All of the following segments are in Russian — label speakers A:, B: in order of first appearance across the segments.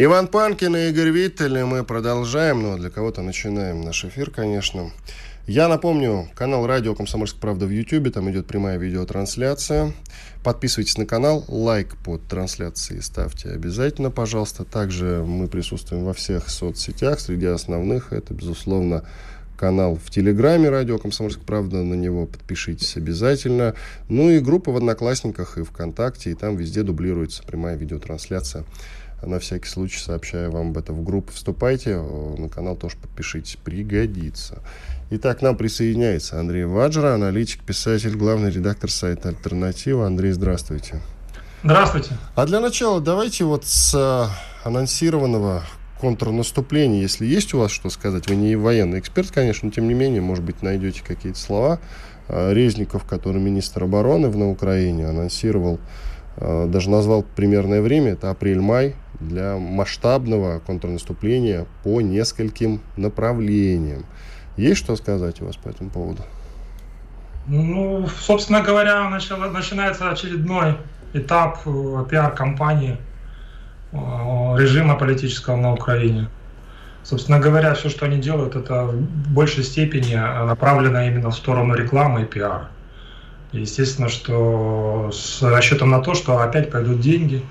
A: Иван Панкин и Игорь Виттель, мы продолжаем, ну, а для кого-то начинаем наш эфир, конечно. Я напомню, канал радио «Комсомольская правда» в YouTube, там идет прямая видеотрансляция. Подписывайтесь на канал, лайк под трансляцией ставьте обязательно, пожалуйста. Также мы присутствуем во всех соцсетях, среди основных это, безусловно, канал в Телеграме «Радио Комсомольская правда», на него подпишитесь обязательно. Ну и группа в Одноклассниках и ВКонтакте, и там везде дублируется прямая видеотрансляция. На всякий случай сообщаю вам об этом в группу. Вступайте, на канал тоже подпишитесь, пригодится. Итак, к нам присоединяется Андрей Ваджра, аналитик, писатель, главный редактор сайта «Альтернатива». Андрей, здравствуйте.
B: Здравствуйте.
A: А для начала давайте вот с э, анонсированного контрнаступления, если есть у вас что сказать, вы не военный эксперт, конечно, но тем не менее, может быть, найдете какие-то слова. Э, Резников, который министр обороны на Украине, анонсировал, э, даже назвал примерное время, это апрель-май, для масштабного контрнаступления по нескольким направлениям. Есть что сказать у вас по этому поводу?
B: Ну, собственно говоря, начало, начинается очередной этап э, пиар-компании э, режима политического на Украине. Собственно говоря, все, что они делают, это в большей степени направлено именно в сторону рекламы и пиара. Естественно, что с расчетом на то, что опять пойдут деньги,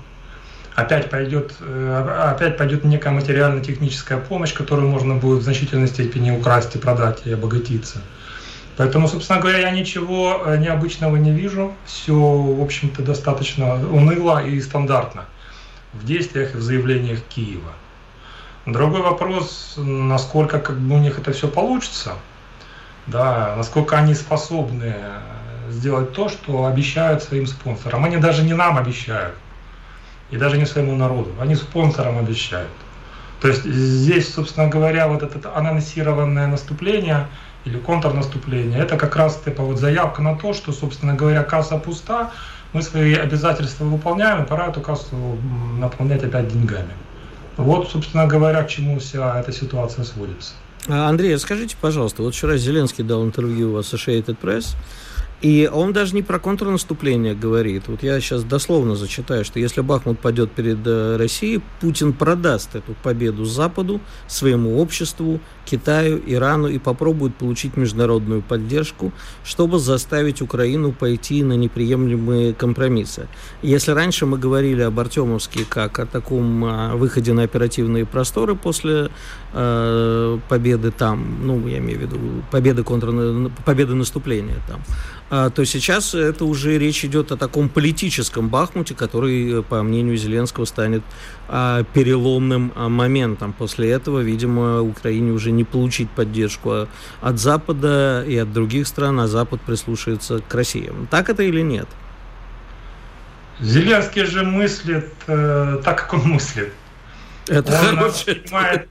B: опять пойдет, э, опять пойдет некая материально-техническая помощь, которую можно будет в значительной степени украсть и продать и обогатиться. Поэтому, собственно говоря, я ничего э, необычного не вижу. Все, в общем-то, достаточно уныло и стандартно в действиях и в заявлениях Киева. Другой вопрос, насколько как бы у них это все получится, да, насколько они способны сделать то, что обещают своим спонсорам. Они даже не нам обещают, и даже не своему народу, они спонсорам обещают. То есть здесь, собственно говоря, вот это анонсированное наступление или контрнаступление, это как раз типа вот заявка на то, что, собственно говоря, касса пуста, мы свои обязательства выполняем, и пора эту кассу наполнять опять деньгами. Вот, собственно говоря, к чему вся эта ситуация сводится.
C: А, Андрей, скажите, пожалуйста, вот вчера Зеленский дал интервью в Associated Press, и он даже не про контрнаступление говорит. Вот я сейчас дословно зачитаю, что если Бахмут пойдет перед э, Россией, Путин продаст эту победу Западу, своему обществу, Китаю, Ирану и попробует получить международную поддержку, чтобы заставить Украину пойти на неприемлемые компромиссы. Если раньше мы говорили об Артемовске как о таком э, выходе на оперативные просторы после э, победы там, ну, я имею в виду победы, контр... победы наступления там, а, то сейчас это уже речь идет о таком политическом Бахмуте, который, по мнению Зеленского, станет а, переломным а, моментом. После этого, видимо, Украине уже не получить поддержку от Запада и от других стран, а Запад прислушается к России. Так это или нет?
B: Зеленский же мыслит э, так, как он мыслит.
C: Это он хороший
B: понимает,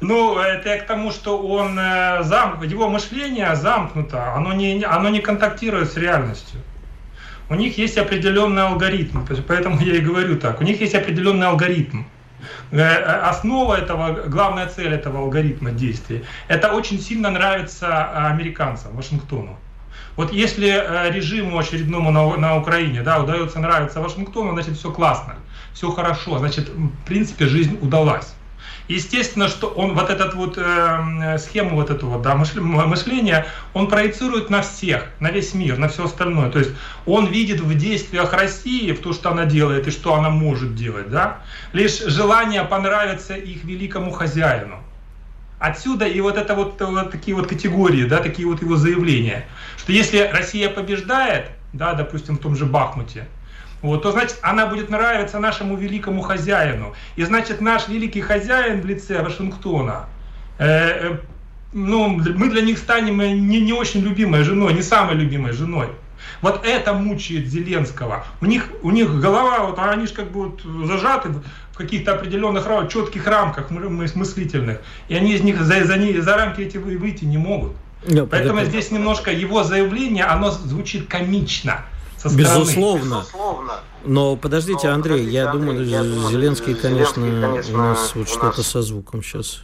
B: ну, это я к тому, что он э, зам, его мышление замкнуто, оно не, оно не контактирует с реальностью. У них есть определенный алгоритм, поэтому я и говорю так. У них есть определенный алгоритм. Э, э, основа этого, главная цель этого алгоритма действия, это очень сильно нравится американцам, Вашингтону. Вот если режиму очередному на, на Украине да, удается нравиться Вашингтону, значит все классно, все хорошо, значит в принципе жизнь удалась. Естественно, что он вот этот вот э, схему вот этого да, мышления, он проецирует на всех, на весь мир, на все остальное. То есть он видит в действиях России, в то, что она делает и что она может делать, да, лишь желание понравиться их великому хозяину. Отсюда и вот это вот, вот такие вот категории, да, такие вот его заявления, что если Россия побеждает, да, допустим, в том же Бахмуте, вот, то значит она будет нравиться нашему великому хозяину. И значит наш великий хозяин в лице Вашингтона, э, э, ну, мы для них станем не, не очень любимой женой, не самой любимой женой. Вот это мучает Зеленского. У них, у них голова, вот, они же как бы вот зажаты в каких-то определенных четких рамках мыслительных. И они из них за, за, за рамки эти выйти не могут. No, Поэтому это... здесь немножко его заявление, оно звучит комично.
C: Со Безусловно. Безусловно. Но подождите, Андрей, Но, подождите, я, Андрей думаю, я думаю, Зеленский, конечно, Зеленский, конечно у нас вот что-то со звуком сейчас.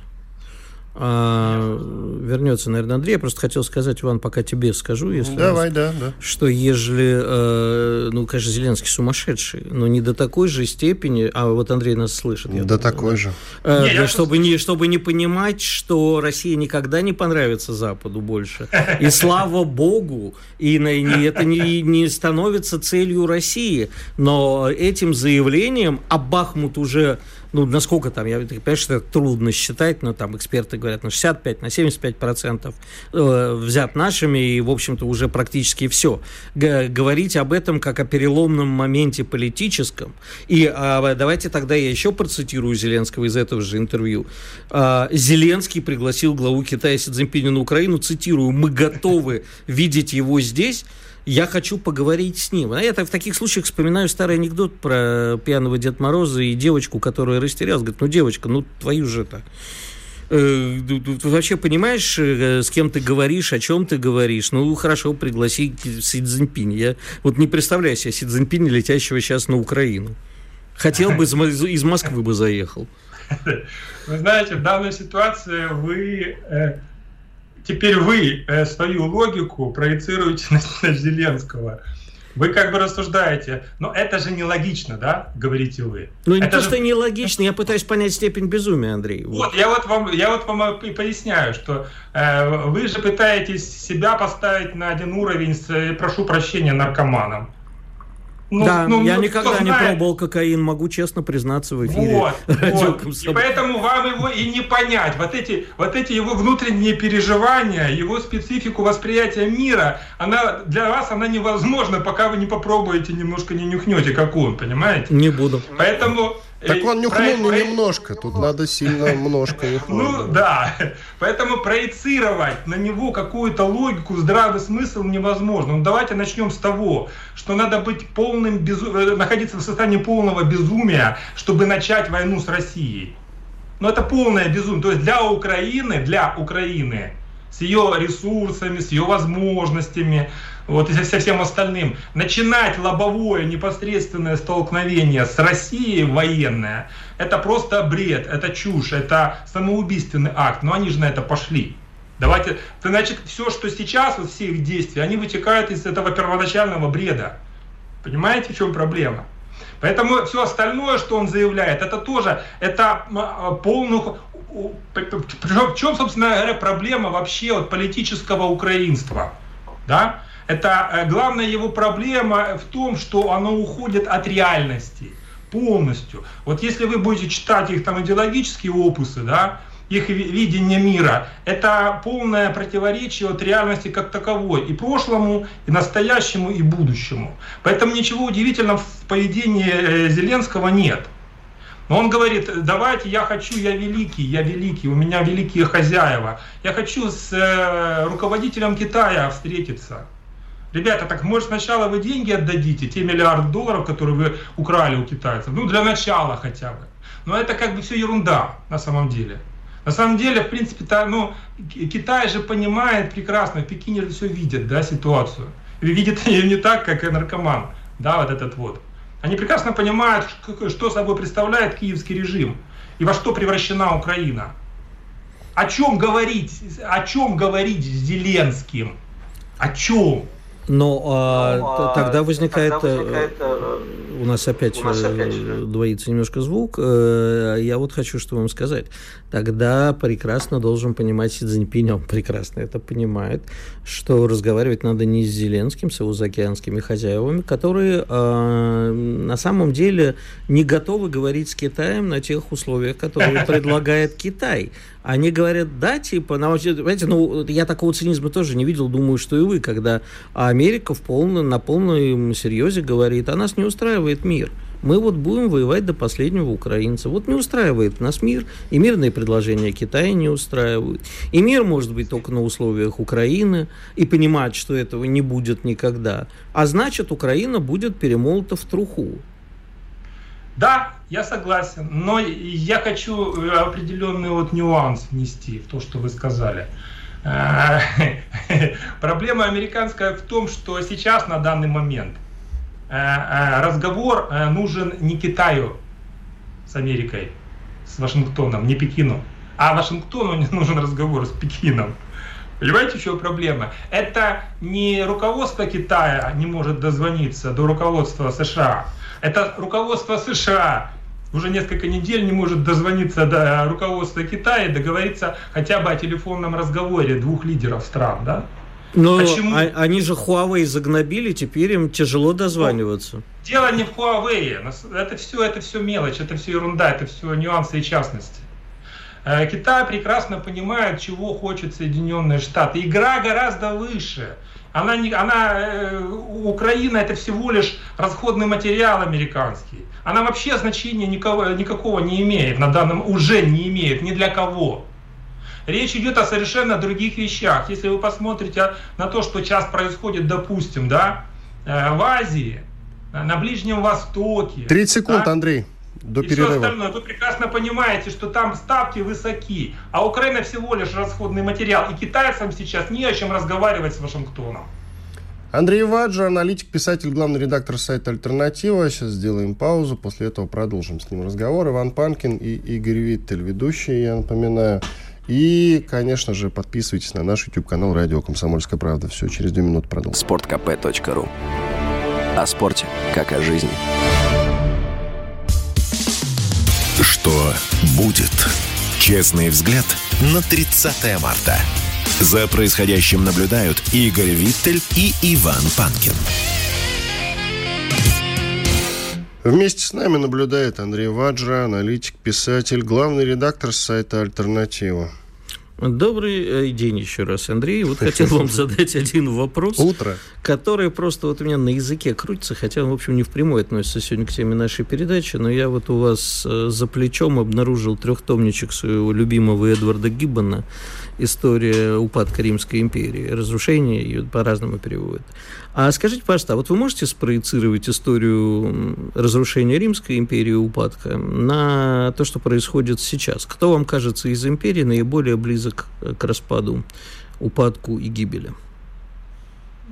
C: А, вернется, наверное, Андрей. Я просто хотел сказать, Иван, пока тебе скажу, если
A: Давай, раз, да, да.
C: что ежели, э, ну, конечно, Зеленский сумасшедший, но не до такой же степени, а вот Андрей нас слышит.
A: до думаю, такой да, же.
C: Э, не, да, чтобы, не, чтобы не понимать, что Россия никогда не понравится Западу больше. И слава Богу, и, и это не, не становится целью России. Но этим заявлением, а Бахмут уже ну, насколько там, я понимаю, что это трудно считать, но там эксперты говорят на 65, на 75 процентов э, взят нашими, и, в общем-то, уже практически все. Г- говорить об этом как о переломном моменте политическом, и э, давайте тогда я еще процитирую Зеленского из этого же интервью. Э, Зеленский пригласил главу Китая Си Цзиньпиня на Украину, цитирую, «Мы готовы видеть его здесь, я хочу поговорить с ним. А я в таких случаях вспоминаю старый анекдот про пьяного Деда Мороза и девочку, которая растерялась. Говорит, ну, девочка, ну, твою же так. Э, ты вообще понимаешь, э, с кем ты говоришь, о чем ты говоришь? Ну, хорошо, пригласи Си Цзиньпинь. Я вот не представляю себе Си Цзиньпинь, летящего сейчас на Украину. Хотел бы, из Москвы бы заехал.
B: Вы знаете, в данной ситуации вы э, теперь вы э, свою логику проецируете на, на Зеленского. Вы как бы рассуждаете, но это же нелогично, да, говорите вы.
C: Ну, не
B: это
C: то, же... что нелогично, я пытаюсь понять степень безумия, Андрей.
B: Вот, вот я вот вам, я вот вам и поясняю, что э, вы же пытаетесь себя поставить на один уровень с, э, прошу прощения, наркоманом.
C: Ну, да, ну, я ну, никогда не пробовал кокаин, могу честно признаться в эфире.
B: Вот, вот. И поэтому вам его и не понять. Вот эти, вот эти его внутренние переживания, его специфику восприятия мира, она для вас она невозможна, пока вы не попробуете, немножко не нюхнете, как он, понимаете?
C: Не буду.
B: Поэтому
A: так он нюхнул не немножко, тут надо сильно немножко
B: Ну да, поэтому проецировать на него какую-то логику, здравый смысл невозможно. Ну давайте начнем с того, что надо быть полным безу... Э, находиться в состоянии полного безумия, чтобы начать войну с Россией. Но это полное безумие. То есть для Украины, для Украины с ее ресурсами, с ее возможностями, вот и со всем остальным, начинать лобовое непосредственное столкновение с Россией военное, это просто бред, это чушь, это самоубийственный акт, но они же на это пошли. Давайте, значит, все, что сейчас, вот все их действия, они вытекают из этого первоначального бреда. Понимаете, в чем проблема? Поэтому все остальное, что он заявляет, это тоже, это а, полных в чем, собственно говоря, проблема вообще вот политического украинства? Да? Это э, главная его проблема в том, что оно уходит от реальности полностью. Вот если вы будете читать их там идеологические опусы, да, их видение мира, это полное противоречие от реальности как таковой, и прошлому, и настоящему, и будущему. Поэтому ничего удивительного в поведении э, Зеленского нет. Но он говорит, давайте, я хочу, я великий, я великий, у меня великие хозяева. Я хочу с э, руководителем Китая встретиться. Ребята, так может сначала вы деньги отдадите, те миллиарды долларов, которые вы украли у китайцев, ну для начала хотя бы. Но это как бы все ерунда на самом деле. На самом деле, в принципе, то, ну, Китай же понимает прекрасно, в Пекине же все видят, да, ситуацию. Видит ее не так, как и наркоман, да, вот этот вот. Они прекрасно понимают, что собой представляет киевский режим и во что превращена Украина. О чем говорить, о чем говорить с Зеленским? О чем?
C: Но а, ну, а, тогда возникает, тогда возникает э, у нас опять, у нас опять э, двоится немножко звук. Э, я вот хочу что вам сказать. Тогда прекрасно должен понимать Си Цзиньпинь, он прекрасно это понимает, что разговаривать надо не с Зеленским, с его заокеанскими хозяевами, которые э, на самом деле не готовы говорить с Китаем на тех условиях, которые предлагает Китай. Они говорят, да, типа, на, понимаете, ну, я такого цинизма тоже не видел, думаю, что и вы, когда Америка в полном, на полном серьезе говорит, а нас не устраивает мир. Мы вот будем воевать до последнего украинца. Вот не устраивает нас мир, и мирные предложения Китая не устраивают. И мир может быть только на условиях Украины, и понимать, что этого не будет никогда. А значит, Украина будет перемолота в труху.
B: Да, я согласен, но я хочу э, определенный вот нюанс внести в то, что вы сказали. Э, проблема американская в том, что сейчас на данный момент разговор нужен не Китаю с Америкой, с Вашингтоном, не Пекину, а Вашингтону не нужен разговор с Пекином. Понимаете, в чем проблема? Это не руководство Китая не может дозвониться до руководства США, это руководство США уже несколько недель не может дозвониться до руководства Китая и договориться хотя бы о телефонном разговоре двух лидеров стран, да?
C: Но Почему? А, они же Huawei загнобили, теперь им тяжело дозваниваться. Ну,
B: дело не в Huawei, это все, это все мелочь, это все ерунда, это все нюансы и частности. Э, Китай прекрасно понимает, чего хочет Соединенные Штаты. Игра гораздо выше. Она не, она, э, Украина это всего лишь расходный материал американский. Она вообще значения никого, никакого не имеет на данном, уже не имеет ни для кого. Речь идет о совершенно других вещах. Если вы посмотрите на то, что сейчас происходит, допустим, да, э, в Азии, на Ближнем Востоке.
A: 30 секунд, да, Андрей
B: до и перерыва. все остальное. Вы прекрасно понимаете, что там ставки высоки, а Украина всего лишь расходный материал. И китайцам сейчас не о чем разговаривать с Вашингтоном.
A: Андрей Ваджа, аналитик, писатель, главный редактор сайта «Альтернатива». Сейчас сделаем паузу, после этого продолжим с ним разговор. Иван Панкин и Игорь Виттель, ведущие, я напоминаю. И, конечно же, подписывайтесь на наш YouTube-канал «Радио Комсомольская правда». Все, через две минуты продолжим.
D: Спорткп.ру О спорте, как о жизни. Что будет? Честный взгляд на 30 марта. За происходящим наблюдают Игорь Виттель и Иван Панкин.
A: Вместе с нами наблюдает Андрей Ваджра, аналитик, писатель, главный редактор сайта «Альтернатива».
C: Добрый э, день еще раз, Андрей. Вот хотел вам задать один вопрос.
A: Утро.
C: Который просто вот у меня на языке крутится, хотя он, в общем, не впрямую относится сегодня к теме нашей передачи, но я вот у вас э, за плечом обнаружил трехтомничек своего любимого Эдварда Гиббона «История упадка Римской империи», разрушение, ее по-разному переводят. А скажите, пожалуйста, а вот вы можете спроецировать историю разрушения Римской империи, упадка, на то, что происходит сейчас? Кто вам кажется из империи наиболее близок к распаду, упадку и гибели?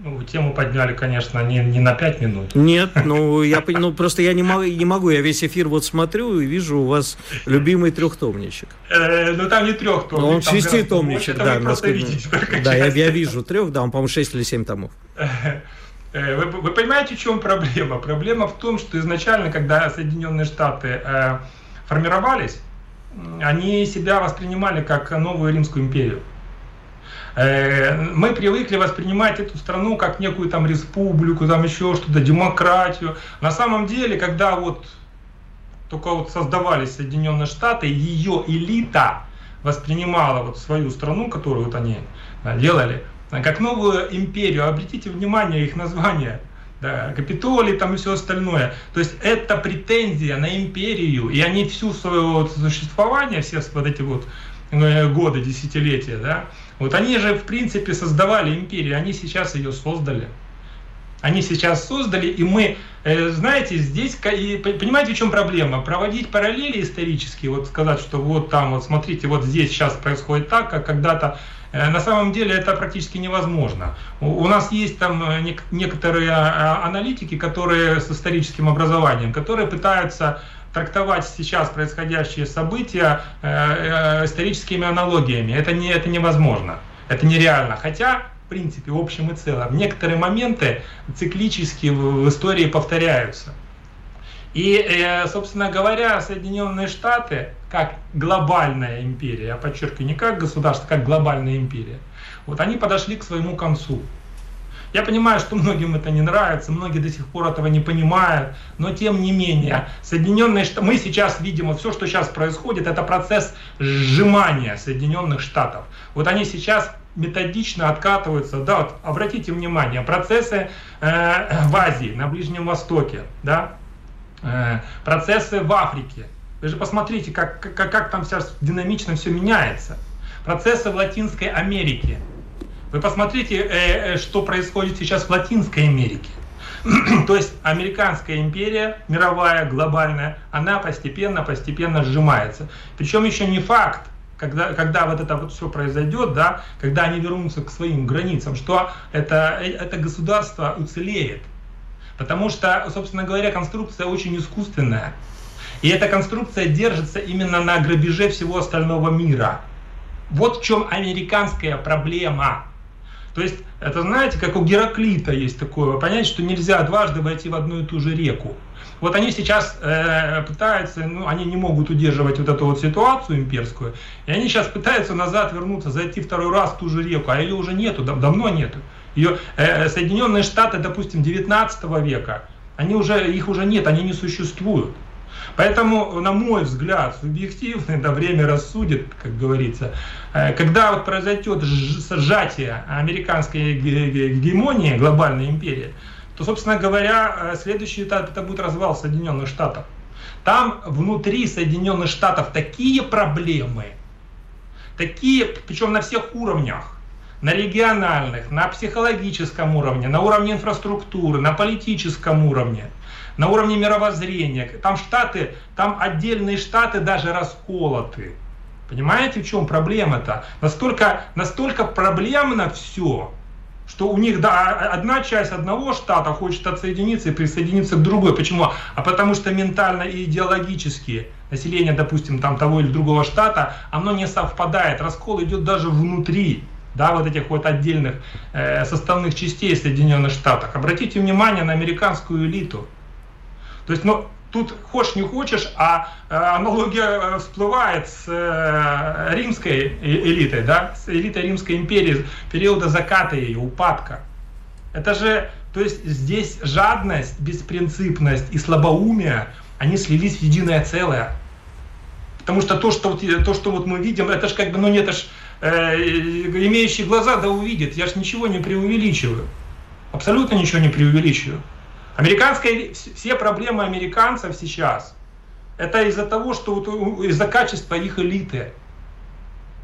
B: Ну, тему подняли, конечно, не, не на пять минут.
C: Нет, ну, я, ну просто я не могу, не могу, я весь эфир вот смотрю и вижу у вас любимый трехтомничек.
B: Э, ну, там не трехтомничек. Ну,
C: он шеститомничек, да. Видите, да, я, я вижу трех, да, он, по-моему, шесть или семь томов.
B: Э, вы, вы понимаете, в чем проблема? Проблема в том, что изначально, когда Соединенные Штаты э, формировались, они себя воспринимали как новую Римскую империю. Э, мы привыкли воспринимать эту страну как некую там республику, там еще что-то, демократию. На самом деле, когда вот только вот создавались Соединенные Штаты, ее элита воспринимала вот свою страну, которую вот они делали, как новую империю. Обратите внимание их название. Да, Капитолий там и все остальное. То есть это претензия на империю, и они всю свое вот существование, все вот эти вот э, годы, десятилетия, да, вот они же, в принципе, создавали империю, они сейчас ее создали. Они сейчас создали, и мы, э, знаете, здесь, понимаете, в чем проблема? Проводить параллели исторические, вот сказать, что вот там, вот смотрите, вот здесь сейчас происходит так, как когда-то, э, на самом деле это практически невозможно. У нас есть там э, некоторые а, а, аналитики, которые с историческим образованием, которые пытаются трактовать сейчас происходящие события э, э, историческими аналогиями. Это, не, это невозможно, это нереально. Хотя, в принципе, в общем и целом, некоторые моменты циклически в, истории повторяются. И, э, собственно говоря, Соединенные Штаты, как глобальная империя, я подчеркиваю, не как государство, как глобальная империя, вот они подошли к своему концу. Я понимаю, что многим это не нравится, многие до сих пор этого не понимают, но тем не менее, Соединенные Штаты, мы сейчас видим, все, что сейчас происходит, это процесс сжимания Соединенных Штатов. Вот они сейчас методично откатываются, да, вот обратите внимание, процессы э, в Азии, на Ближнем Востоке, да, Э, процессы в Африке. Вы же посмотрите, как, как, как там сейчас динамично все меняется. Процессы в Латинской Америке. Вы посмотрите, э, э, что происходит сейчас в Латинской Америке. То есть американская империя, мировая, глобальная, она постепенно-постепенно сжимается. Причем еще не факт, когда, когда вот это вот все произойдет, да, когда они вернутся к своим границам, что это, это государство уцелеет. Потому что, собственно говоря, конструкция очень искусственная. И эта конструкция держится именно на грабеже всего остального мира. Вот в чем американская проблема. То есть, это знаете, как у Гераклита есть такое понятие, что нельзя дважды войти в одну и ту же реку. Вот они сейчас э, пытаются, ну, они не могут удерживать вот эту вот ситуацию имперскую, и они сейчас пытаются назад вернуться, зайти второй раз в ту же реку, а ее уже нету, давно нету. Ее, э, Соединенные Штаты, допустим, 19 века, они уже, их уже нет, они не существуют. Поэтому, на мой взгляд, субъективный, да, время рассудит, как говорится, э, когда вот произойдет сжатие американской гегемонии, глобальной империи, то, собственно говоря, э, следующий этап это будет развал Соединенных Штатов. Там внутри Соединенных Штатов такие проблемы, такие, причем на всех уровнях, на региональных, на психологическом уровне, на уровне инфраструктуры, на политическом уровне, на уровне мировоззрения. Там штаты, там отдельные штаты даже расколоты. Понимаете, в чем проблема-то? Настолько, настолько проблемно все, что у них да, одна часть одного штата хочет отсоединиться и присоединиться к другой. Почему? А потому что ментально и идеологически население, допустим, там того или другого штата, оно не совпадает. Раскол идет даже внутри да, вот этих вот отдельных э, составных частей Соединенных Штатов. Обратите внимание на американскую элиту. То есть, ну, тут хочешь не хочешь, а э, аналогия э, всплывает с э, римской элитой, да, с элитой Римской империи, периода заката ее, упадка. Это же, то есть здесь жадность, беспринципность и слабоумие, они слились в единое целое. Потому что то, что, то, что вот мы видим, это же как бы, ну нет, это же э, имеющий глаза да увидит. Я же ничего не преувеличиваю. Абсолютно ничего не преувеличиваю. Американская, все проблемы американцев сейчас, это из-за того, что вот, из-за качества их элиты,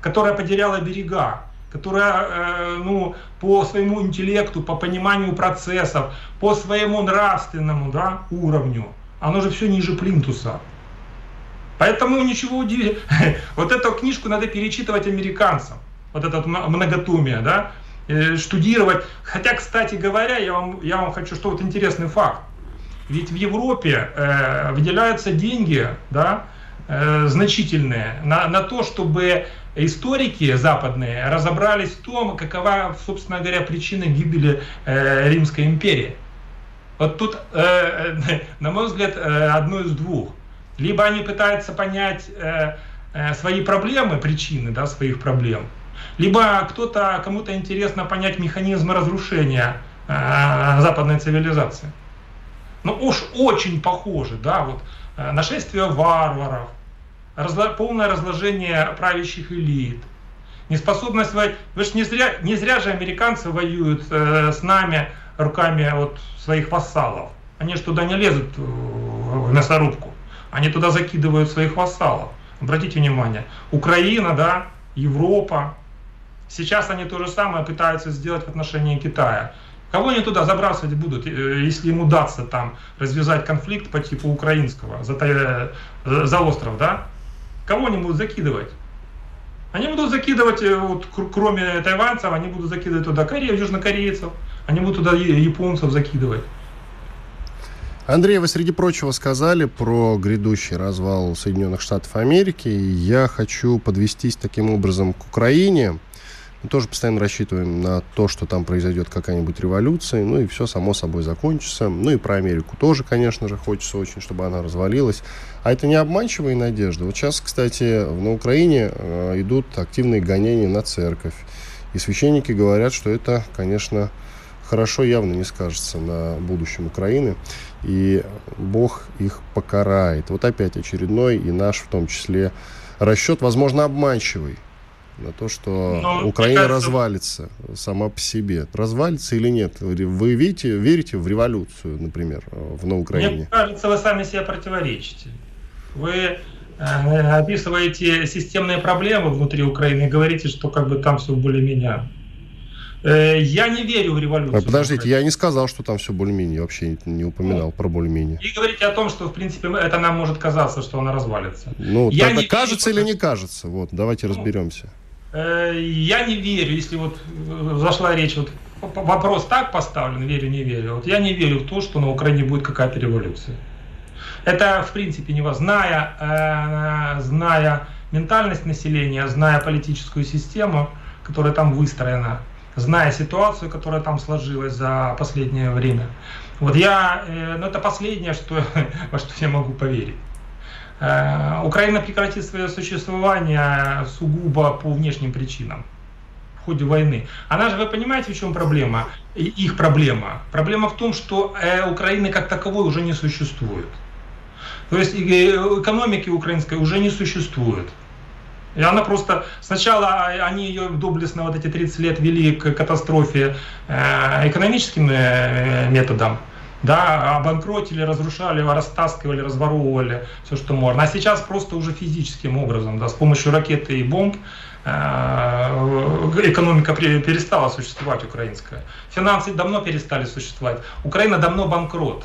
B: которая потеряла берега, которая э, ну, по своему интеллекту, по пониманию процессов, по своему нравственному да, уровню, оно же все ниже плинтуса. Поэтому ничего удивительного. Вот эту книжку надо перечитывать американцам. Вот это многотумие, да, э, штудировать. Хотя, кстати говоря, я вам, я вам хочу, что вот интересный факт. Ведь в Европе э, выделяются деньги, да, э, значительные на, на то, чтобы историки западные разобрались в том, какова, собственно говоря, причина гибели э, Римской империи. Вот тут, э, на мой взгляд, э, одно из двух – либо они пытаются понять э, э, свои проблемы, причины да, своих проблем, либо кто-то, кому-то интересно понять механизмы разрушения э, западной цивилизации. Ну уж очень похоже, да, вот э, нашествие варваров, разло, полное разложение правящих элит, неспособность воевать. Вы же не зря, не зря же американцы воюют э, с нами руками вот, своих вассалов. Они же туда не лезут э, в мясорубку. Они туда закидывают своих вассалов. Обратите внимание, Украина, да, Европа. Сейчас они то же самое пытаются сделать в отношении Китая. Кого они туда забрасывать будут, э, если им удастся там развязать конфликт по типу украинского за, э, за остров, да? Кого они будут закидывать? Они будут закидывать, э, вот, кроме тайванцев, они будут закидывать туда кореев, южнокорейцев, они будут туда японцев закидывать.
A: Андрей, вы среди прочего сказали про грядущий развал Соединенных Штатов Америки. Я хочу подвестись таким образом к Украине. Тоже постоянно рассчитываем на то, что там произойдет какая-нибудь революция, ну и все само собой закончится. Ну и про Америку тоже, конечно же, хочется очень, чтобы она развалилась. А это не обманчивые надежды. Вот сейчас, кстати, на Украине э, идут активные гонения на церковь. И священники говорят, что это, конечно, хорошо явно не скажется на будущем Украины и Бог их покарает. Вот опять очередной и наш в том числе расчет, возможно, обманчивый. На то, что Но, ну, Украина кажется... развалится сама по себе. Развалится или нет? Вы видите, верите в революцию, например, в, на Украине?
B: Мне кажется, вы сами себе противоречите. Вы э, описываете системные проблемы внутри Украины и говорите, что как бы там все более-менее Э, я не верю в революцию. А
A: подождите, я не сказал, что там все более-менее, вообще не упоминал ну, про более-менее.
B: И говорите о том, что, в принципе, это нам может казаться, что она развалится.
A: Ну, я не кажется верю, или не кажется? Вот, давайте ну, разберемся.
B: Э, я не верю, если вот э, зашла речь, вот вопрос так поставлен, верю, не верю. Вот я не верю в то, что на Украине будет какая-то революция. Это, в принципе, не. Зная, зная ментальность населения, зная политическую систему, которая там выстроена, зная ситуацию, которая там сложилась за последнее время. Вот я, э, ну это последнее, что, во что я могу поверить. Э, Украина прекратит свое существование сугубо по внешним причинам в ходе войны. Она же, вы понимаете, в чем проблема? Их проблема. Проблема в том, что э, Украины как таковой уже не существует. То есть экономики украинской уже не существует. И она просто... Сначала они ее доблестно вот эти 30 лет вели к катастрофе э, экономическим э, методом. Да, обанкротили, разрушали, растаскивали, разворовывали все, что можно. А сейчас просто уже физическим образом, да, с помощью ракеты и бомб э, экономика перестала существовать украинская. Финансы давно перестали существовать. Украина давно банкрот.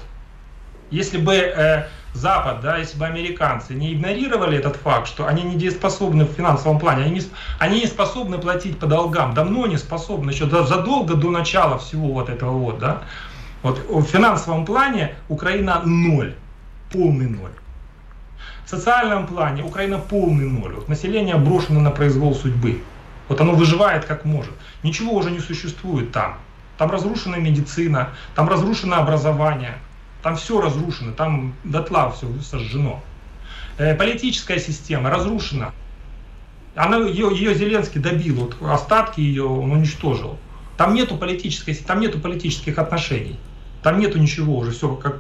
B: Если бы Запад, да, если бы американцы не игнорировали этот факт, что они не дееспособны в финансовом плане, они не, они не способны платить по долгам, давно не способны, еще задолго до начала всего вот этого вот, да, вот в финансовом плане Украина ноль, полный ноль. В социальном плане Украина полный ноль. Вот население брошено на произвол судьбы. Вот оно выживает как может. Ничего уже не существует там. Там разрушена медицина, там разрушено образование, там все разрушено, там дотла все сожжено. Э, политическая система разрушена. Она, ее, ее Зеленский добил, вот остатки ее он уничтожил. Там нету политической, там нету политических отношений. Там нету ничего уже, все как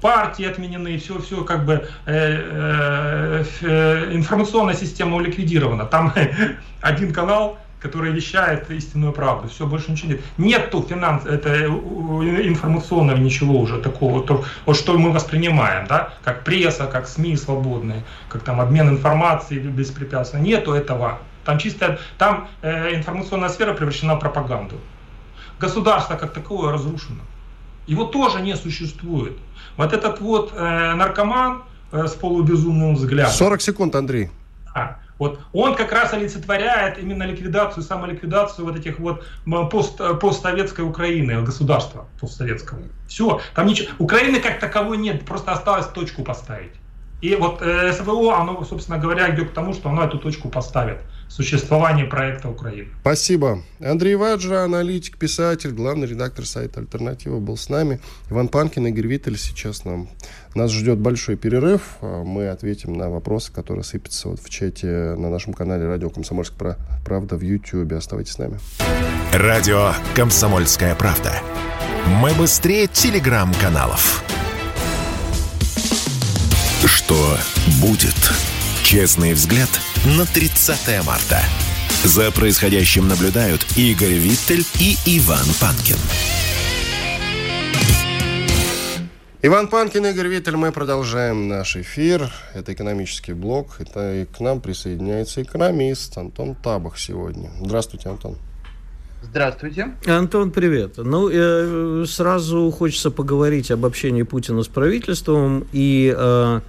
B: партии отменены, все, все как бы э, э, э, информационная система ликвидирована. Там один канал который вещает истинную правду. Все, больше ничего нет. Нету финанс, это информационного ничего уже такого, то, вот что мы воспринимаем, да, как пресса, как СМИ свободные, как там обмен информацией беспрепятственно. Нету этого. Там чисто, там э, информационная сфера превращена в пропаганду. Государство как таковое разрушено. Его тоже не существует. Вот этот вот э, наркоман э, с полубезумным взглядом.
A: 40 секунд, Андрей.
B: А, вот он как раз олицетворяет именно ликвидацию, самоликвидацию вот этих вот пост, постсоветской Украины, государства постсоветского. Все, там ничего. Украины как таковой нет, просто осталось точку поставить. И вот э, СВО, оно, собственно говоря, идет к тому, что оно эту точку поставит. Существование проекта Украины.
A: Спасибо. Андрей Ваджа, аналитик, писатель, главный редактор сайта «Альтернатива» был с нами. Иван Панкин, Игорь Виттель сейчас нам... Нас ждет большой перерыв. А мы ответим на вопросы, которые сыпятся вот в чате на нашем канале «Радио Комсомольская правда» в YouTube. Оставайтесь с нами.
D: Радио «Комсомольская правда». Мы быстрее телеграм-каналов. Что будет? Честный взгляд на 30 марта. За происходящим наблюдают Игорь Виттель и Иван Панкин.
A: Иван Панкин, Игорь Виттель, мы продолжаем наш эфир. Это экономический блок. Это и к нам присоединяется экономист Антон Табах сегодня. Здравствуйте, Антон.
E: Здравствуйте.
C: Антон, привет. Ну, э, сразу хочется поговорить об общении Путина с правительством и э,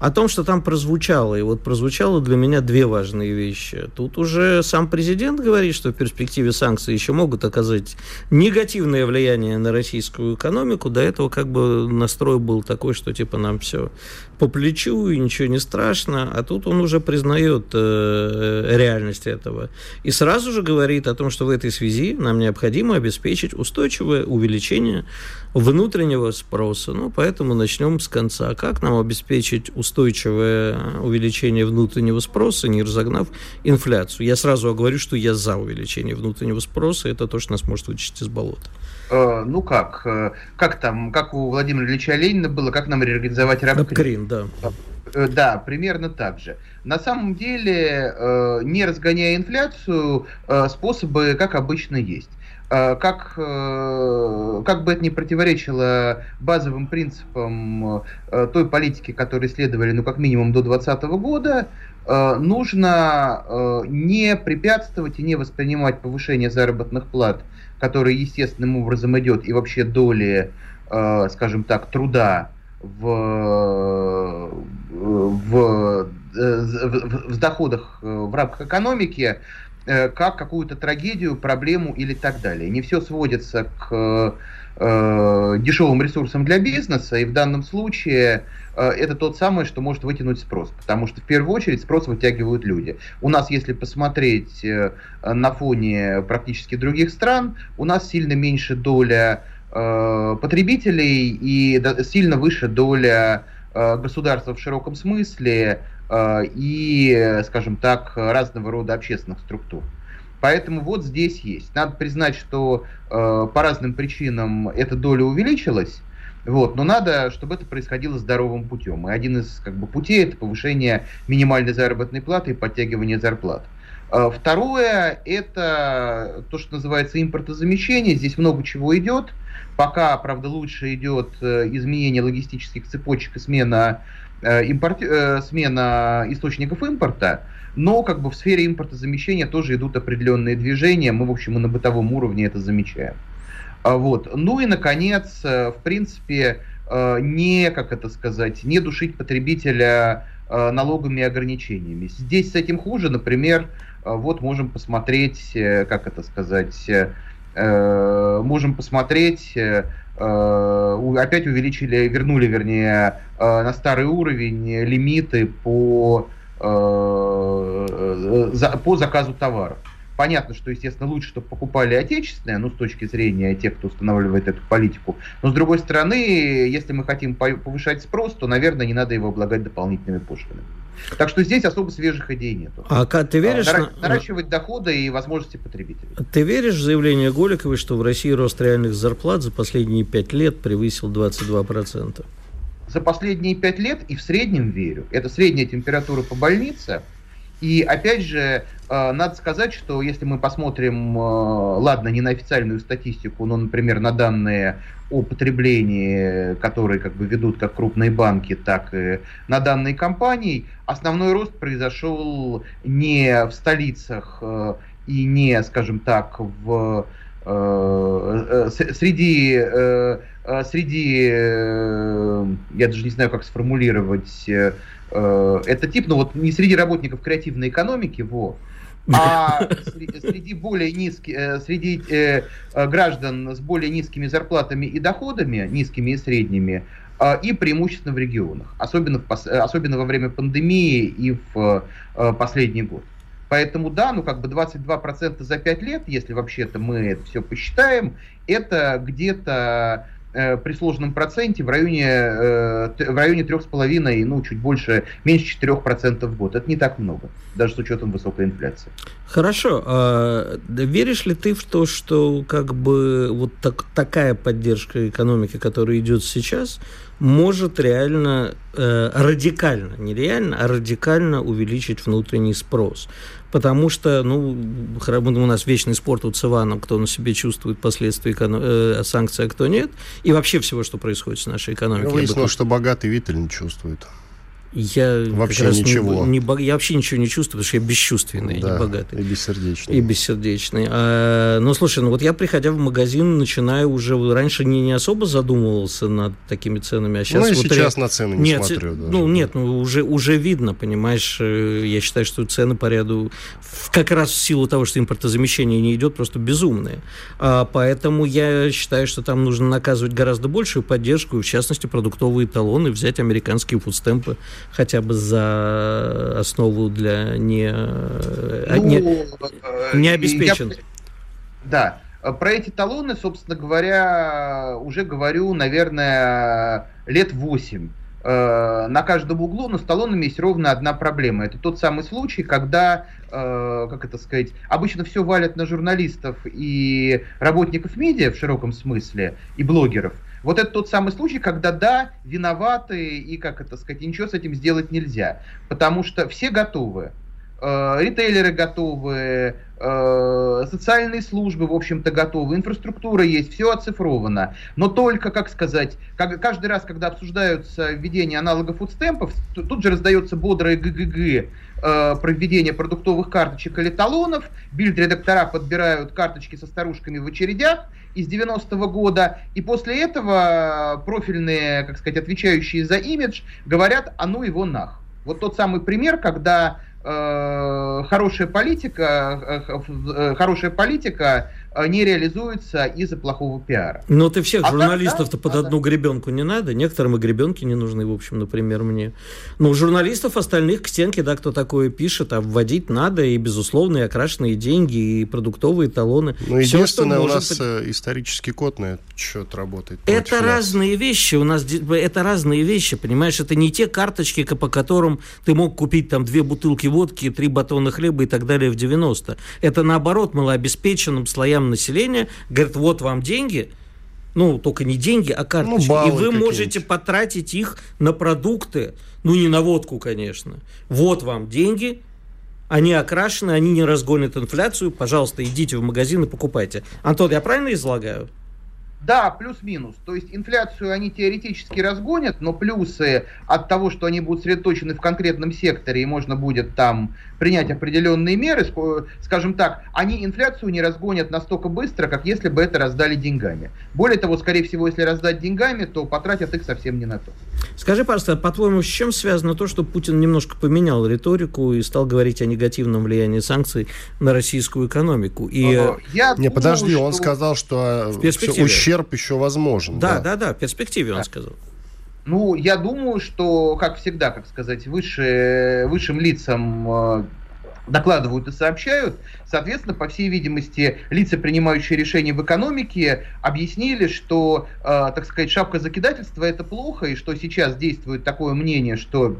C: о том, что там прозвучало. И вот прозвучало для меня две важные вещи. Тут уже сам президент говорит, что в перспективе санкции еще могут оказать негативное влияние на российскую экономику. До этого как бы настрой был такой, что типа нам все по плечу и ничего не страшно. А тут он уже признает э, реальность этого. И сразу же говорит о том, что в этой связи нам необходимо обеспечить устойчивое увеличение внутреннего спроса. Ну, поэтому начнем с конца. Как нам обеспечить устойчивое увеличение внутреннего спроса, не разогнав инфляцию. Я сразу говорю, что я за увеличение внутреннего спроса, это то, что нас может вычистить из болота.
E: Э, ну как? Э, как там, как у Владимира Ильича Ленина было, как нам реорганизовать рабкрин?
C: Да.
E: Э, да, примерно так же. На самом деле, не разгоняя инфляцию, способы, как обычно, есть. Как, как бы это ни противоречило базовым принципам той политики, которые следовали, ну, как минимум до 2020 года, нужно не препятствовать и не воспринимать повышение заработных плат, которое естественным образом идет, и вообще доли, скажем так, труда в, в, в, в доходах э, в рамках экономики э, как какую-то трагедию, проблему или так далее. Не все сводится к э, дешевым ресурсам для бизнеса, и в данном случае э, это тот самый, что может вытянуть спрос, потому что в первую очередь спрос вытягивают люди. У нас, если посмотреть э, на фоне практически других стран, у нас сильно меньше доля Э, потребителей и сильно выше доля э, государства в широком смысле э, и, скажем так, разного рода общественных структур. Поэтому вот здесь есть. Надо признать, что по разным причинам эта доля увеличилась, вот, но надо, чтобы это происходило здоровым путем. И один из как бы, путей это повышение минимальной заработной платы и подтягивание зарплат. Второе – это то, что называется импортозамещение. Здесь много чего идет. Пока, правда, лучше идет э, изменение логистических цепочек и смена, э, импорт, э, смена источников импорта, но как бы в сфере импортозамещения тоже идут определенные движения. Мы, в общем, и на бытовом уровне это замечаем. А вот. Ну и, наконец, в принципе, не, как это сказать, не душить потребителя налогами и ограничениями. Здесь с этим хуже, например, вот можем посмотреть, как это сказать, Э, можем посмотреть, э, э, опять увеличили, вернули, вернее, на старый уровень лимиты по, по заказу товаров. Понятно, что, естественно, лучше, чтобы покупали отечественное, ну, с точки зрения тех, кто устанавливает эту политику. Но, с другой стороны, если мы хотим повышать спрос, то, наверное, не надо его облагать дополнительными пошлинами. Так что здесь особо свежих идей нет.
C: А как ты веришь?
E: Нара- наращивать доходы и возможности потребителей.
C: Ты веришь в заявление Голиковой, что в России рост реальных зарплат за последние пять лет превысил 22%?
E: За последние пять лет и в среднем верю. Это средняя температура по больнице – и опять же, э, надо сказать, что если мы посмотрим, э, ладно, не на официальную статистику, но, например, на данные о потреблении, которые как бы ведут как крупные банки, так и на данные компании, основной рост произошел не в столицах э, и не, скажем так, в среди среди я даже не знаю, как сформулировать Э, это тип, ну вот не среди работников креативной экономики, во, а среди, более низких, э, среди э, граждан с более низкими зарплатами и доходами, низкими и средними, э, и преимущественно в регионах, особенно, в, особенно во время пандемии и в э, последний год. Поэтому да, ну как бы 22% за 5 лет, если вообще-то мы это все посчитаем, это где-то Э, при сложном проценте в районе, э, в районе 3,5, ну, чуть больше, меньше 4% в год. Это не так много, даже с учетом высокой инфляции.
C: Хорошо. А веришь ли ты в то, что как бы вот так, такая поддержка экономики, которая идет сейчас, может реально э, радикально, не реально, а радикально увеличить внутренний спрос? Потому что, ну, у нас вечный спорт у Цивана, кто на себе чувствует последствия э, санкций, а кто нет, и вообще всего, что происходит с нашей экономикой.
A: Выяснилось, что богатый Виттель не чувствует.
C: Я
A: вообще ничего.
C: Не, не, я вообще ничего не чувствую, потому что я бесчувственный, да, не богатый.
A: И бессердечный.
C: И бессердечный. А, ну, слушай, ну вот я, приходя в магазин, начинаю уже... Раньше не, не особо задумывался над такими ценами, а сейчас...
A: Ну, и
C: вот
A: сейчас ре... на цены не нет, смотрю.
C: Даже. Ну, нет, ну, уже, уже видно, понимаешь. Э, я считаю, что цены по ряду... Как раз в силу того, что импортозамещение не идет, просто безумные. А, поэтому я считаю, что там нужно наказывать гораздо большую поддержку, в частности, продуктовые талоны, взять американские фудстемпы хотя бы за основу для не, э, ну, не, э, не обеспеченных.
E: да, про эти талоны, собственно говоря, уже говорю, наверное, лет восемь э, на каждом углу, но с талонами есть ровно одна проблема. Это тот самый случай, когда, как это сказать, обычно все валят на журналистов и работников медиа в широком смысле, и блогеров – Вот это тот самый случай, когда да, виноваты, и как это сказать, ничего с этим сделать нельзя. Потому что все готовы. Э, ритейлеры готовы, э, социальные службы, в общем-то, готовы, инфраструктура есть, все оцифровано. Но только, как сказать, как, каждый раз, когда обсуждаются введение аналогов фудстемпов, тут же раздается бодрое ГГГ э, проведение продуктовых карточек или талонов, бильд-редактора подбирают карточки со старушками в очередях из 90-го года, и после этого профильные, как сказать, отвечающие за имидж говорят, а ну его нах. Вот тот самый пример, когда Э, хорошая политика, э, э, хорошая политика Э, не реализуется из-за плохого пиара.
C: Но ты всех а журналистов-то да, под да, одну да. гребенку не надо. Некоторым и гребенки не нужны, в общем, например, мне. Но журналистов остальных к стенке, да, кто такое пишет, а вводить надо и, безусловно, и окрашенные деньги, и продуктовые талоны.
A: Ну, единственное, что у нас быть... Э, исторический код на этот счет работает.
C: Это нас. разные вещи. У нас это разные вещи, понимаешь? Это не те карточки, по которым ты мог купить там две бутылки водки, три батона хлеба и так далее в 90. Это, наоборот, малообеспеченным слоям слоям населения, говорят, вот вам деньги, ну, только не деньги, а карточки. Ну, и вы можете потратить их на продукты, ну, не на водку, конечно. Вот вам деньги, они окрашены, они не разгонят инфляцию, пожалуйста, идите в магазин и покупайте. Антон, я правильно излагаю?
E: Да, плюс-минус. То есть инфляцию они теоретически разгонят, но плюсы от того, что они будут сосредоточены в конкретном секторе и можно будет там принять определенные меры, скажем так, они инфляцию не разгонят настолько быстро, как если бы это раздали деньгами. Более того, скорее всего, если раздать деньгами, то потратят их совсем не на то.
C: Скажи, пожалуйста, по-твоему, с чем связано то, что Путин немножко поменял риторику и стал говорить о негативном влиянии санкций на российскую экономику? И...
A: Я не, думаю, подожди, он сказал, что в перспективе. ущерб еще возможен.
C: Да, да, да, да в перспективе он сказал.
E: Ну, я думаю, что, как всегда, как сказать, выше, высшим лицам э, докладывают и сообщают. Соответственно, по всей видимости, лица, принимающие решения в экономике, объяснили, что, э, так сказать, шапка закидательства это плохо, и что сейчас действует такое мнение, что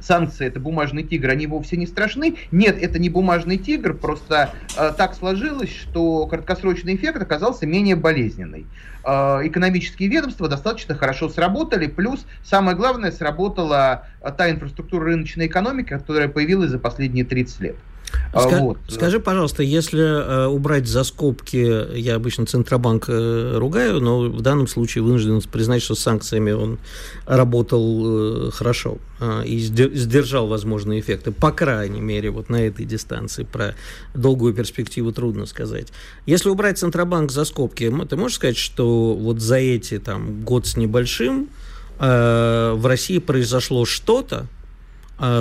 E: санкции это бумажный тигр, они вовсе не страшны. Нет, это не бумажный тигр, просто э, так сложилось, что краткосрочный эффект оказался менее болезненный. Э, экономические ведомства достаточно хорошо сработали, плюс самое главное сработала та инфраструктура рыночной экономики, которая появилась за последние 30 лет.
C: А, Ска- вот. Скажи, пожалуйста, если э, убрать за скобки, я обычно Центробанк э, ругаю, но в данном случае вынужден признать, что с санкциями он работал э, хорошо э, и сдержал возможные эффекты, по крайней мере, вот на этой дистанции. Про долгую перспективу трудно сказать. Если убрать Центробанк за скобки, ты можешь сказать, что вот за эти там год с небольшим э, в России произошло что-то,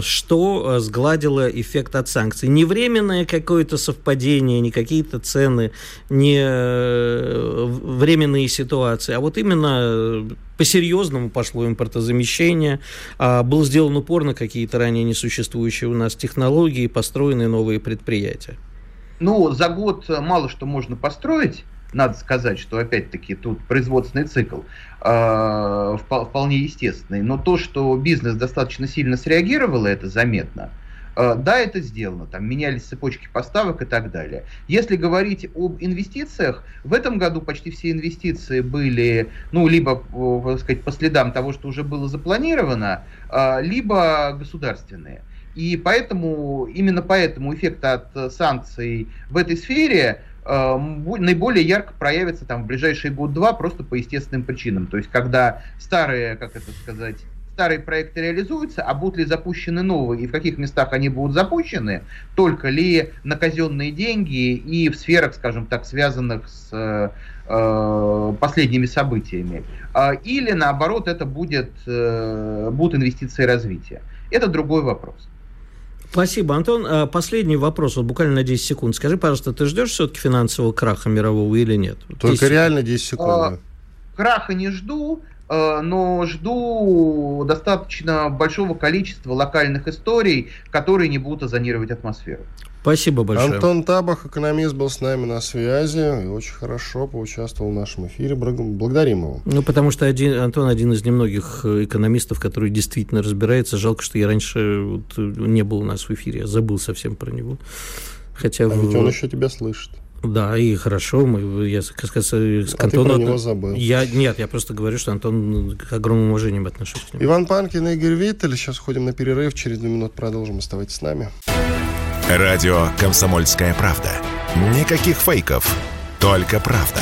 C: что а, сгладило эффект от санкций. Не временное какое-то совпадение, не какие-то цены, не э, временные ситуации, а вот именно по-серьезному пошло импортозамещение, а, был сделан упор на какие-то ранее несуществующие у нас технологии, построены новые предприятия.
E: Ну, за год мало что можно построить, надо сказать, что опять-таки тут производственный цикл э, вполне естественный. Но то, что бизнес достаточно сильно среагировал, это заметно. Э, да, это сделано, там менялись цепочки поставок и так далее. Если говорить об инвестициях, в этом году почти все инвестиции были, ну, либо, так сказать, по следам того, что уже было запланировано, э, либо государственные. И поэтому, именно поэтому эффект от санкций в этой сфере э, наиболее ярко проявится там в ближайшие год-два просто по естественным причинам. То есть, когда старые, как это сказать, старые проекты реализуются, а будут ли запущены новые и в каких местах они будут запущены, только ли на казенные деньги и в сферах, скажем так, связанных с э, последними событиями. Э, или наоборот, это будет, э, будут инвестиции развития. Это другой вопрос.
C: Спасибо, Антон. А, последний вопрос, вот буквально на 10 секунд. Скажи, пожалуйста, ты ждешь все-таки финансового краха мирового или нет?
A: Только 10 реально 10 секунд. А,
E: краха не жду, а, но жду достаточно большого количества локальных историй, которые не будут озонировать атмосферу.
C: Спасибо большое.
A: Антон Табах, экономист, был с нами на связи и очень хорошо поучаствовал в нашем эфире. Благодарим его.
C: Ну, потому что один, Антон один из немногих э, экономистов, который действительно разбирается. Жалко, что я раньше вот не был у нас в эфире. Я забыл совсем про него.
A: Хотя а в... ведь он еще тебя слышит.
C: Да, и хорошо, мы, я с, с, с
A: а Антоном... ты про него забыл.
C: Я, нет, я просто говорю, что Антон к огромному уважением отношусь к нему.
A: Иван Панкин и Игорь Виттель. Сейчас уходим на перерыв, через две минуты продолжим. Оставайтесь с нами.
D: Радио «Комсомольская правда». Никаких фейков, только правда.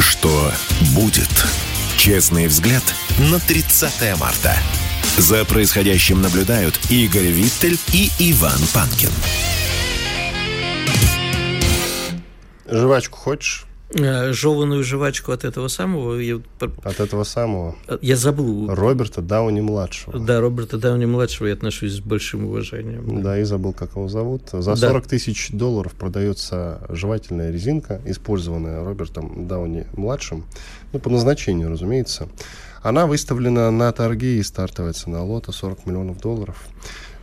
D: Что будет? Честный взгляд на 30 марта. За происходящим наблюдают Игорь Виттель и Иван Панкин.
A: Жвачку хочешь?
C: Э, жеванную жвачку от этого самого.
A: Я... От этого самого.
C: Я забыл.
A: Роберта Дауни-младшего.
C: Да, Роберта Дауни-младшего я отношусь с большим уважением.
A: Да, и забыл, как его зовут. За 40 да. тысяч долларов продается жевательная резинка, использованная Робертом Дауни-младшим. Ну, по назначению, разумеется. Она выставлена на торги и стартовая цена лота 40 миллионов долларов.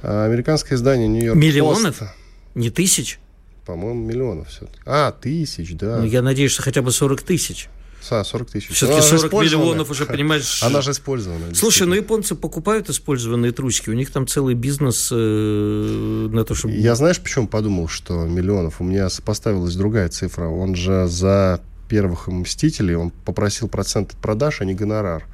A: Американское издание Нью-Йорк
C: Миллионов? Пост... Не тысяч?
A: По-моему, миллионов все-таки. А, тысяч, да.
C: Ну, я надеюсь, что хотя бы 40 тысяч.
A: А, 40 тысяч.
C: Все-таки 40 миллионов уже, понимаешь...
A: Она же использована.
C: Слушай, ну японцы покупают использованные трусики, у них там целый бизнес э, на то, чтобы...
A: Я знаешь, почему подумал, что миллионов? У меня сопоставилась другая цифра. Он же за первых «Мстителей» он попросил процент от продаж, а не гонорар.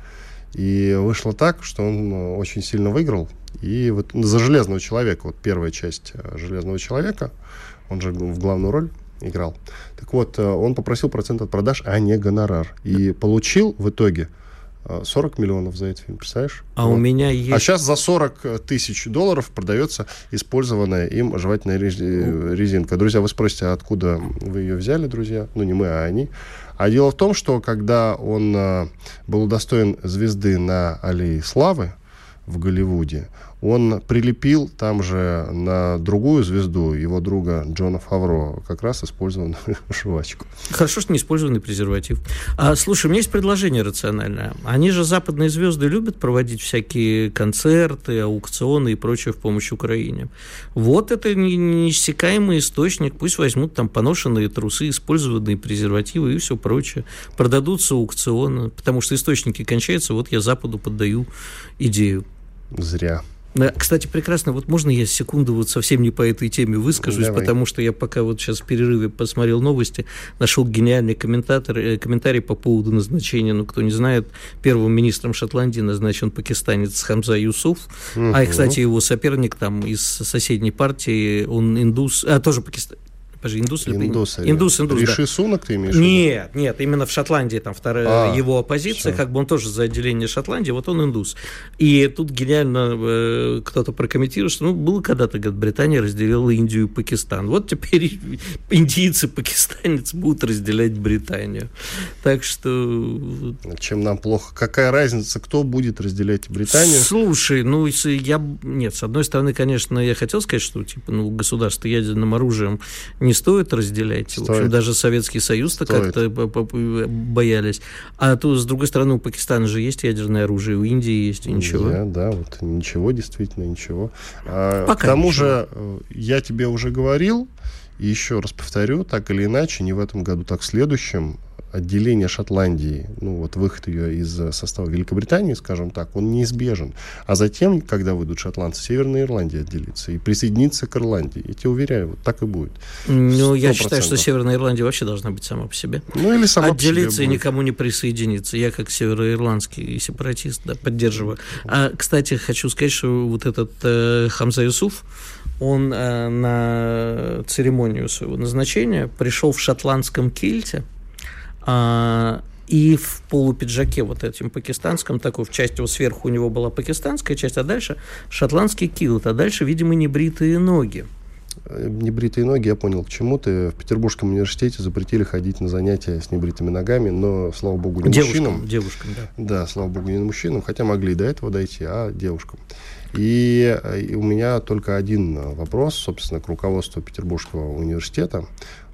A: И вышло так, что он очень сильно выиграл. И вот за «Железного человека», вот первая часть э, «Железного человека», он же в главную роль играл. Так вот, э, он попросил процент от продаж, а не гонорар. И получил в итоге 40 миллионов за этот фильм, представляешь?
C: А вот. у меня а есть...
A: А сейчас за 40 тысяч долларов продается использованная им жевательная резинка. Друзья, вы спросите, откуда вы ее взяли, друзья? Ну, не мы, а они. А дело в том, что когда он э, был удостоен звезды на Аллее Славы в Голливуде, он прилепил там же на другую звезду его друга Джона Фавро как раз использованную жвачку.
C: Хорошо, что не использованный презерватив. А, слушай, у меня есть предложение рациональное. Они же, западные звезды, любят проводить всякие концерты, аукционы и прочее в помощь Украине. Вот это неиссякаемый источник. Пусть возьмут там поношенные трусы, использованные презервативы и все прочее. Продадутся аукционы, потому что источники кончаются. Вот я Западу поддаю идею.
A: Зря.
C: Кстати, прекрасно, вот можно я секунду вот совсем не по этой теме выскажусь, Давай. потому что я пока вот сейчас в перерыве посмотрел новости, нашел гениальный комментатор, э, комментарий по поводу назначения, ну, кто не знает, первым министром Шотландии назначен пакистанец Хамза Юсуф, угу. а, кстати, его соперник там из соседней партии, он индус, а, тоже пакистанец, Подожди, индус или
A: индус,
C: индус, индус,
A: Риши да. Сунок ты имеешь
C: Нет, нет, именно в Шотландии там вторая а, его оппозиция, все. как бы он тоже за отделение Шотландии, вот он индус. И тут гениально э, кто-то прокомментировал, что ну, было когда-то, говорит, Британия разделила Индию и Пакистан. Вот теперь индийцы, пакистанец будут разделять Британию. Так что...
A: Чем нам плохо? Какая разница, кто будет разделять Британию?
C: Слушай, ну, я... Нет, с одной стороны, конечно, я хотел сказать, что, типа, ну, государство ядерным оружием не не стоит разделять. Стоит. В общем, даже Советский Союз-то как-то боялись. А то, с другой стороны, у Пакистана же есть ядерное оружие, у Индии есть, и ничего.
A: Да, да, вот ничего, действительно, ничего. А, Пока к тому ничего. же, э, я тебе уже говорил, и еще раз повторю, так или иначе, не в этом году, так в следующем, отделение Шотландии, ну вот выход ее из состава Великобритании, скажем так, он неизбежен. А затем, когда выйдут шотландцы, Северная Ирландия отделится и присоединится к Ирландии. Я тебе уверяю, вот так и будет.
C: Ну, я считаю, что Северная Ирландия вообще должна быть сама по себе.
A: Ну, или сама
C: Отделиться
A: по себе
C: и никому не присоединиться. Я как североирландский сепаратист да, поддерживаю. А, кстати, хочу сказать, что вот этот э, Хамза Юсуф, он э, на церемонию своего назначения пришел в шотландском кильте, и в полупиджаке вот этим пакистанском, такой в части, вот сверху у него была пакистанская часть, а дальше шотландский килт, а дальше, видимо, небритые ноги.
A: Э, небритые ноги, я понял, к чему ты. В Петербургском университете запретили ходить на занятия с небритыми ногами, но, слава богу, не
C: девушкам,
A: мужчинам.
C: Девушкам, да.
A: Да, слава богу, не мужчинам, хотя могли до этого дойти, а девушкам. И, и у меня только один вопрос, собственно, к руководству Петербургского университета.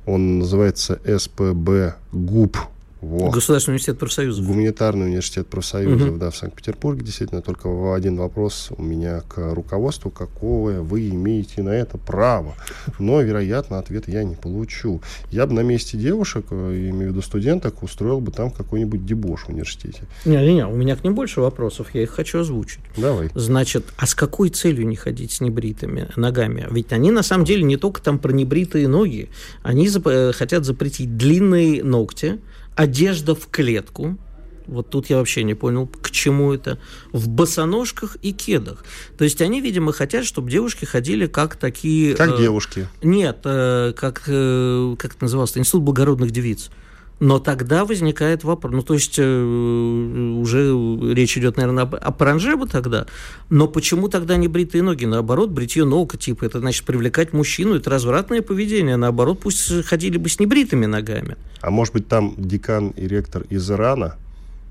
A: Он называется СПБ ГУП
C: Во. Государственный университет профсоюзов.
A: Гуманитарный университет профсоюзов, угу. да, в Санкт-Петербурге. Действительно, только один вопрос у меня к руководству. Какое вы имеете на это право? Но, вероятно, ответ я не получу. Я бы на месте девушек, э, имею в виду студенток, устроил бы там какой-нибудь дебош в университете.
C: Не-не-не, у меня к ним больше вопросов, я их хочу озвучить.
A: Давай.
C: Значит, а с какой целью не ходить с небритыми ногами? Ведь они, на самом деле, не только там про небритые ноги. Они зап- э, хотят запретить длинные ногти, одежда в клетку. Вот тут я вообще не понял, к чему это. В босоножках и кедах. То есть они, видимо, хотят, чтобы девушки ходили как такие...
A: Как э, девушки?
C: Нет, э, как, э, как это называлось? Институт благородных девиц. Но тогда возникает вопрос, ну то есть э, уже речь идет, наверное, об, о паранжебе тогда, но почему тогда не бритые ноги? Наоборот, бритье ног, типа, это значит привлекать мужчину, это развратное поведение, наоборот, пусть ходили бы с небритыми ногами.
A: А может быть там декан и ректор из Ирана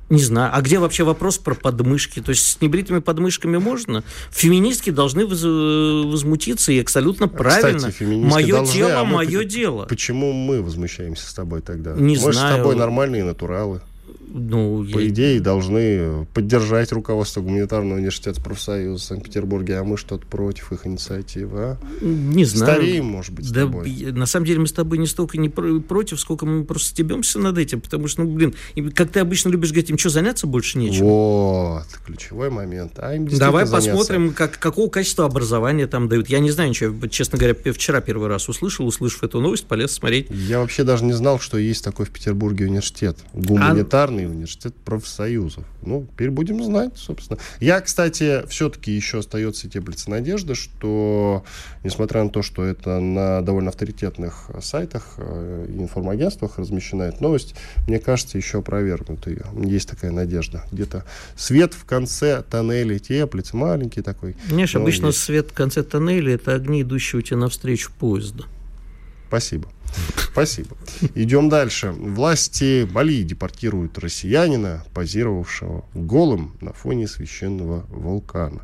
C: не знаю. А где вообще вопрос про подмышки? То есть с небритыми подмышками можно? Феминистки должны воз, возмутиться, и абсолютно правильно.
A: Кстати, мое
C: тело, а мое дело.
A: Почему мы возмущаемся с тобой тогда?
C: Не
A: мы
C: знаю.
A: с тобой нормальные натуралы
C: ну,
A: по я... идее, должны поддержать руководство гуманитарного университета профсоюза в Санкт-Петербурге, а мы что-то против их инициативы, а?
C: Не знаю.
A: Стареем, может быть, с
C: да,
A: тобой.
C: На самом деле мы с тобой не столько не против, сколько мы просто стебемся над этим, потому что, ну, блин, как ты обычно любишь говорить, им что, заняться больше нечем?
A: Вот, ключевой момент. А им
C: Давай
A: заняться.
C: посмотрим, как, какого качества образования там дают. Я не знаю ничего, честно говоря, вчера первый раз услышал, услышав эту новость, полез смотреть.
A: Я вообще даже не знал, что есть такой в Петербурге университет. Гуманитарный а... университет профсоюза профсоюзов. Ну, теперь будем знать, собственно. Я, кстати, все-таки еще остается теплится надежда, что, несмотря на то, что это на довольно авторитетных сайтах э, и информагентствах размещена эта новость, мне кажется, еще опровергнут ее. Есть такая надежда. Где-то свет в конце тоннеля теплится, маленький такой.
C: Знаешь, обычно есть. свет в конце тоннеля – это огни, идущие у тебя навстречу поезда.
A: Спасибо. Спасибо. Идем дальше. Власти Бали депортируют россиянина, позировавшего голым на фоне священного вулкана.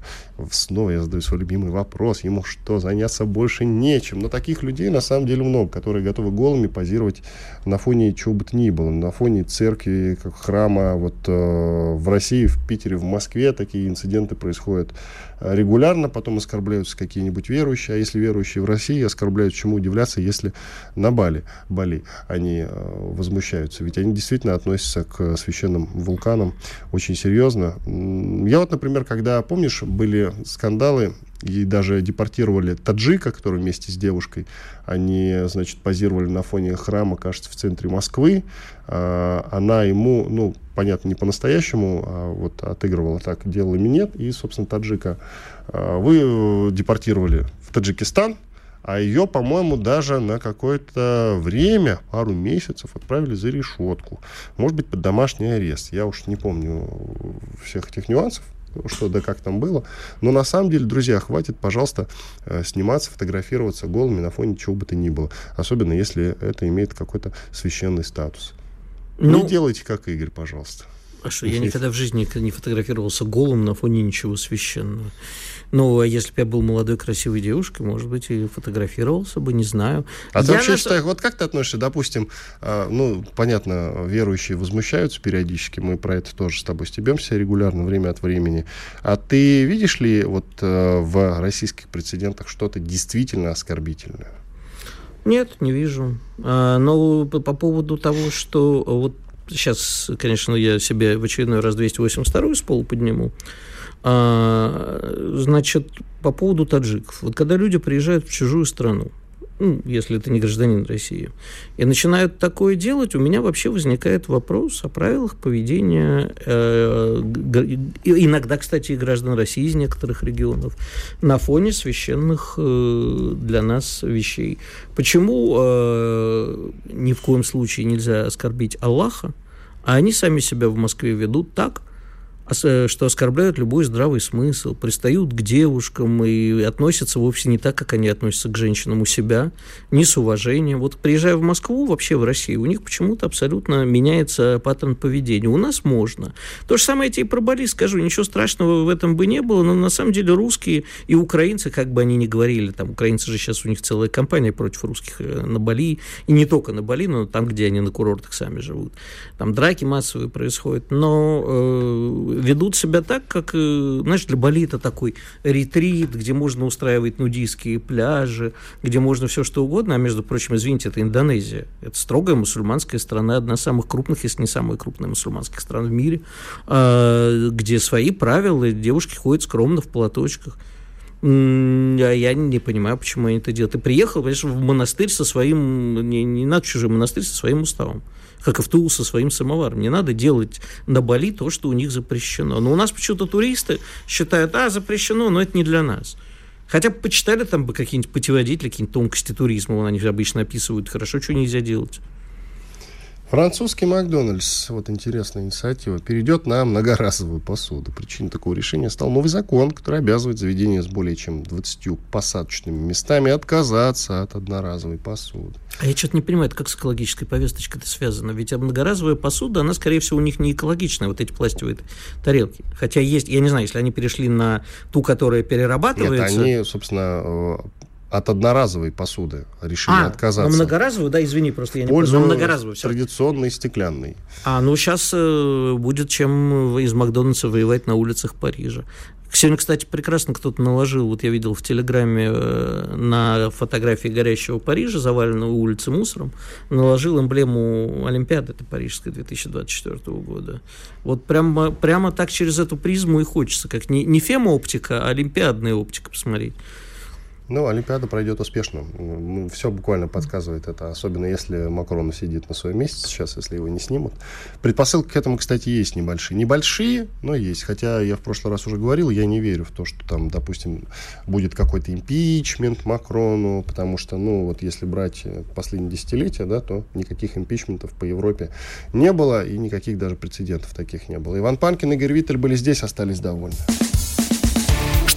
A: Снова я задаю свой любимый вопрос. Ему что, заняться больше нечем? Но таких людей на самом деле много, которые готовы голыми позировать на фоне чего бы то ни было. На фоне церкви, как храма. Вот э, в России, в Питере, в Москве такие инциденты происходят регулярно. Потом оскорбляются какие-нибудь верующие. А если верующие в России оскорбляют, чему удивляться, если на Бали, Бали они э, возмущаются. Ведь они действительно относятся к священным вулканам очень серьезно. Я вот, например, когда, помнишь, были скандалы и даже депортировали таджика, который вместе с девушкой, они, значит, позировали на фоне храма, кажется, в центре Москвы. А, она ему, ну, понятно, не по-настоящему, а вот отыгрывала так, делала минет, и, собственно, таджика а, вы депортировали в Таджикистан, а ее, по-моему, даже на какое-то время, пару месяцев, отправили за решетку. Может быть, под домашний арест. Я уж не помню всех этих нюансов, что да как там было. Но на самом деле, друзья, хватит, пожалуйста, э, сниматься, фотографироваться голыми на фоне чего бы то ни было. Особенно, если это имеет какой-то священный статус. Ну, не делайте, как Игорь, пожалуйста.
C: А что, я никогда в жизни не фотографировался голым на фоне ничего священного. Ну, а если бы я был молодой, красивой девушкой, может быть, и фотографировался бы, не знаю.
A: А я ты вообще на... считаешь, вот как ты относишься, допустим, э, ну, понятно, верующие возмущаются периодически, мы про это тоже с тобой стебемся регулярно, время от времени. А ты видишь ли вот э, в российских прецедентах что-то действительно оскорбительное?
C: Нет, не вижу. А, но по поводу того, что вот сейчас, конечно, я себе в очередной раз 282 с пола подниму, а, значит, по поводу таджиков. Вот когда люди приезжают в чужую страну, ну, если это не гражданин России, и начинают такое делать, у меня вообще возникает вопрос о правилах поведения э, иногда, кстати, и граждан России из некоторых регионов на фоне священных э, для нас вещей. Почему э, ни в коем случае нельзя оскорбить Аллаха, а они сами себя в Москве ведут так, что оскорбляют любой здравый смысл, пристают к девушкам и относятся вовсе не так, как они относятся к женщинам у себя, не с уважением. Вот приезжая в Москву, вообще в Россию, у них почему-то абсолютно меняется паттерн поведения. У нас можно. То же самое я тебе про Бали скажу, ничего страшного в этом бы не было, но на самом деле русские и украинцы, как бы они ни говорили, там украинцы же сейчас у них целая кампания против русских э, на Бали, и не только на Бали, но там, где они на курортах сами живут. Там драки массовые происходят, но э, ведут себя так, как, э, знаешь, для Бали это такой ретрит, где можно устраивать нудистские пляжи, где можно все что угодно, а между прочим, извините, это Индонезия. Это строгая мусульманская страна, одна из самых крупных, если не самая крупная мусульманских стран в мире, а, где свои правила, девушки ходят скромно в платочках. Я не понимаю, почему они это делают. Ты приехал, конечно, в монастырь со своим, не, не надо чужой монастырь со своим уставом как и в Тулу со своим самоваром. Не надо делать на Бали то, что у них запрещено. Но у нас почему-то туристы считают, а, запрещено, но это не для нас. Хотя бы почитали там бы какие-нибудь путеводители, какие-нибудь тонкости туризма, они обычно описывают хорошо, что нельзя делать.
A: Французский Макдональдс, вот интересная инициатива, перейдет на многоразовую посуду. Причиной такого решения стал новый закон, который обязывает заведение с более чем 20 посадочными местами отказаться от одноразовой посуды.
C: А я что-то не понимаю, это как с экологической повесточкой это связано. Ведь многоразовая посуда, она, скорее всего, у них не экологичная, вот эти пластиковые тарелки. Хотя есть, я не знаю, если они перешли на ту, которая перерабатывается...
A: Нет, они, собственно, э, от одноразовой посуды решили а, отказаться.
C: Ну, многоразовую, да, извини, просто я не
A: понял. Ну, многоразовую. Все. Традиционной стеклянной.
C: А, ну, сейчас э, будет чем из Макдональдса воевать на улицах Парижа. Сегодня, кстати, прекрасно кто-то наложил, вот я видел в Телеграме э, на фотографии горящего Парижа, заваленного улицы мусором, наложил эмблему Олимпиады, это Парижской 2024 года. Вот прямо, прямо так через эту призму и хочется, как не, не фема-оптика, а олимпиадная оптика посмотреть.
A: Ну, Олимпиада пройдет успешно. Все буквально подсказывает это, особенно если Макрон сидит на своем месте сейчас, если его не снимут. Предпосылки к этому, кстати, есть небольшие. Небольшие, но есть. Хотя я в прошлый раз уже говорил, я не верю в то, что там, допустим, будет какой-то импичмент Макрону, потому что, ну, вот если брать последние десятилетия, да, то никаких импичментов по Европе не было, и никаких даже прецедентов таких не было. Иван Панкин и Игорь Виттель были здесь, остались довольны.